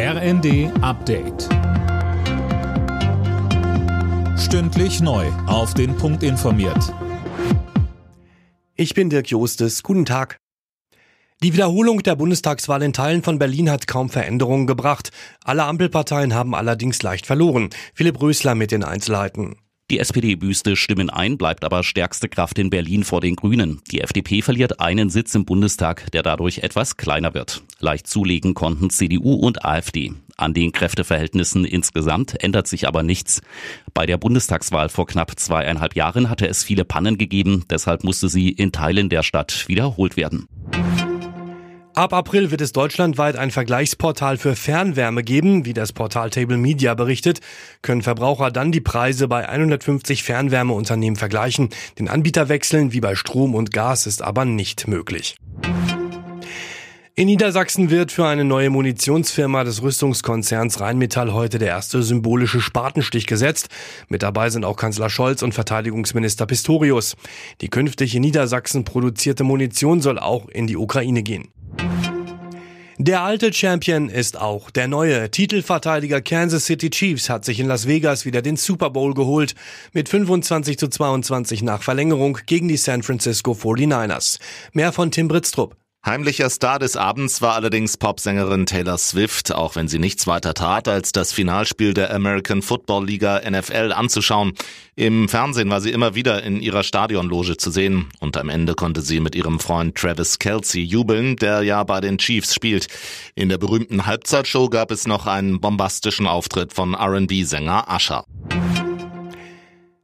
RND Update. Stündlich neu. Auf den Punkt informiert. Ich bin Dirk Jostes. Guten Tag. Die Wiederholung der Bundestagswahl in Teilen von Berlin hat kaum Veränderungen gebracht. Alle Ampelparteien haben allerdings leicht verloren. Philipp Rösler mit den Einzelheiten. Die SPD büßte Stimmen ein, bleibt aber stärkste Kraft in Berlin vor den Grünen. Die FDP verliert einen Sitz im Bundestag, der dadurch etwas kleiner wird. Leicht zulegen konnten CDU und AfD. An den Kräfteverhältnissen insgesamt ändert sich aber nichts. Bei der Bundestagswahl vor knapp zweieinhalb Jahren hatte es viele Pannen gegeben, deshalb musste sie in Teilen der Stadt wiederholt werden. Ab April wird es deutschlandweit ein Vergleichsportal für Fernwärme geben. Wie das Portal Table Media berichtet, können Verbraucher dann die Preise bei 150 Fernwärmeunternehmen vergleichen. Den Anbieter wechseln wie bei Strom und Gas ist aber nicht möglich. In Niedersachsen wird für eine neue Munitionsfirma des Rüstungskonzerns Rheinmetall heute der erste symbolische Spatenstich gesetzt. Mit dabei sind auch Kanzler Scholz und Verteidigungsminister Pistorius. Die künftig in Niedersachsen produzierte Munition soll auch in die Ukraine gehen. Der alte Champion ist auch der neue. Titelverteidiger Kansas City Chiefs hat sich in Las Vegas wieder den Super Bowl geholt. Mit 25 zu 22 nach Verlängerung gegen die San Francisco 49ers. Mehr von Tim Britztrup. Heimlicher Star des Abends war allerdings Popsängerin Taylor Swift, auch wenn sie nichts weiter tat, als das Finalspiel der American Football Liga NFL anzuschauen. Im Fernsehen war sie immer wieder in ihrer Stadionloge zu sehen und am Ende konnte sie mit ihrem Freund Travis Kelsey jubeln, der ja bei den Chiefs spielt. In der berühmten Halbzeitshow gab es noch einen bombastischen Auftritt von R&B-Sänger Usher.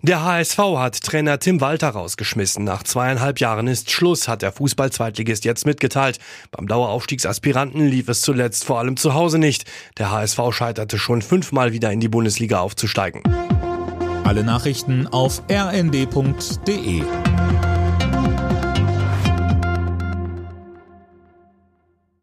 Der HSV hat Trainer Tim Walter rausgeschmissen. Nach zweieinhalb Jahren ist Schluss, hat der Fußball-Zweitligist jetzt mitgeteilt. Beim Daueraufstiegsaspiranten lief es zuletzt vor allem zu Hause nicht. Der HSV scheiterte schon fünfmal wieder in die Bundesliga aufzusteigen. Alle Nachrichten auf rnd.de